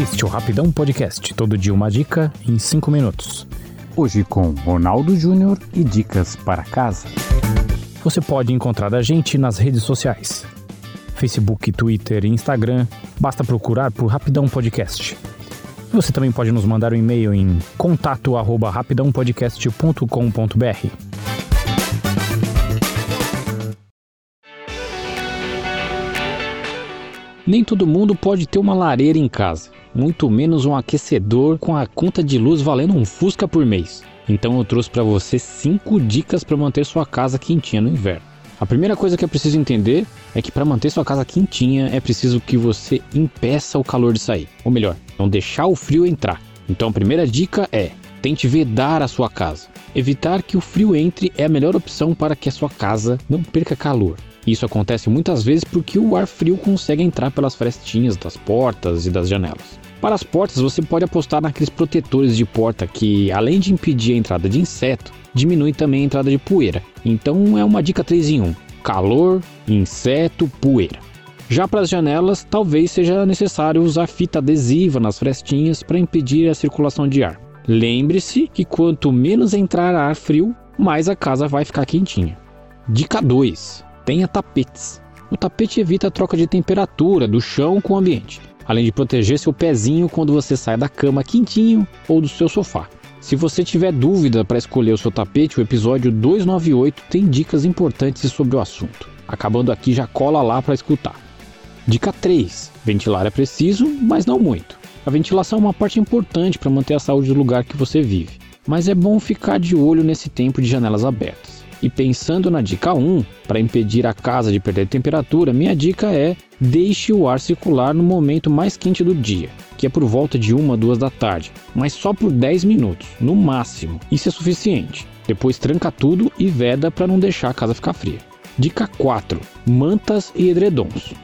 Este é o Rapidão Podcast. Todo dia uma dica em 5 minutos. Hoje com Ronaldo Júnior e dicas para casa. Você pode encontrar a gente nas redes sociais: Facebook, Twitter e Instagram. Basta procurar por Rapidão Podcast. Você também pode nos mandar um e-mail em contato@rapidãopodcast.com.br. Nem todo mundo pode ter uma lareira em casa, muito menos um aquecedor com a conta de luz valendo um Fusca por mês. Então eu trouxe para você 5 dicas para manter sua casa quentinha no inverno. A primeira coisa que é preciso entender é que para manter sua casa quentinha é preciso que você impeça o calor de sair, ou melhor, não deixar o frio entrar. Então a primeira dica é: tente vedar a sua casa. Evitar que o frio entre é a melhor opção para que a sua casa não perca calor. Isso acontece muitas vezes porque o ar frio consegue entrar pelas frestinhas das portas e das janelas. Para as portas, você pode apostar naqueles protetores de porta que, além de impedir a entrada de inseto, diminui também a entrada de poeira. Então é uma dica 3 em 1: calor, inseto, poeira. Já para as janelas, talvez seja necessário usar fita adesiva nas frestinhas para impedir a circulação de ar. Lembre-se que quanto menos entrar ar frio, mais a casa vai ficar quentinha. Dica 2: tenha tapetes. O tapete evita a troca de temperatura do chão com o ambiente, além de proteger seu pezinho quando você sai da cama quentinho ou do seu sofá. Se você tiver dúvida para escolher o seu tapete, o episódio 298 tem dicas importantes sobre o assunto. Acabando aqui, já cola lá para escutar. Dica 3: ventilar é preciso, mas não muito. A ventilação é uma parte importante para manter a saúde do lugar que você vive, mas é bom ficar de olho nesse tempo de janelas abertas. E pensando na dica 1, para impedir a casa de perder temperatura, minha dica é deixe o ar circular no momento mais quente do dia, que é por volta de 1 2 da tarde, mas só por 10 minutos, no máximo. Isso é suficiente. Depois tranca tudo e veda para não deixar a casa ficar fria. Dica 4: mantas e edredons.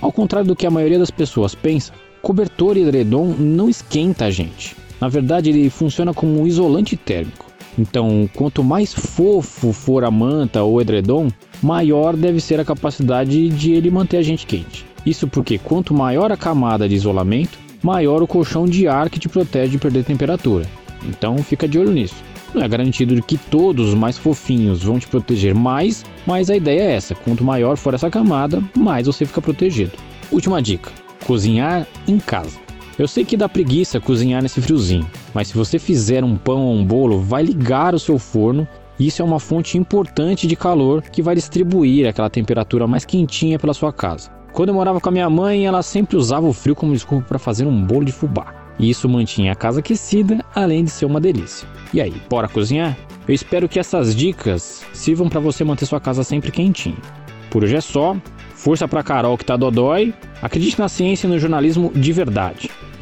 Ao contrário do que a maioria das pessoas pensa, cobertor e edredom não esquenta a gente. Na verdade, ele funciona como um isolante térmico. Então, quanto mais fofo for a manta ou edredom, maior deve ser a capacidade de ele manter a gente quente. Isso porque quanto maior a camada de isolamento, maior o colchão de ar que te protege de perder temperatura. Então, fica de olho nisso. Não é garantido que todos os mais fofinhos vão te proteger mais, mas a ideia é essa: quanto maior for essa camada, mais você fica protegido. Última dica: cozinhar em casa. Eu sei que dá preguiça cozinhar nesse friozinho, mas se você fizer um pão ou um bolo, vai ligar o seu forno isso é uma fonte importante de calor que vai distribuir aquela temperatura mais quentinha pela sua casa. Quando eu morava com a minha mãe, ela sempre usava o frio como desculpa para fazer um bolo de fubá. E isso mantinha a casa aquecida, além de ser uma delícia. E aí, bora cozinhar? Eu espero que essas dicas sirvam para você manter sua casa sempre quentinha. Por hoje é só. Força pra Carol que tá dodói. Acredite na ciência e no jornalismo de verdade.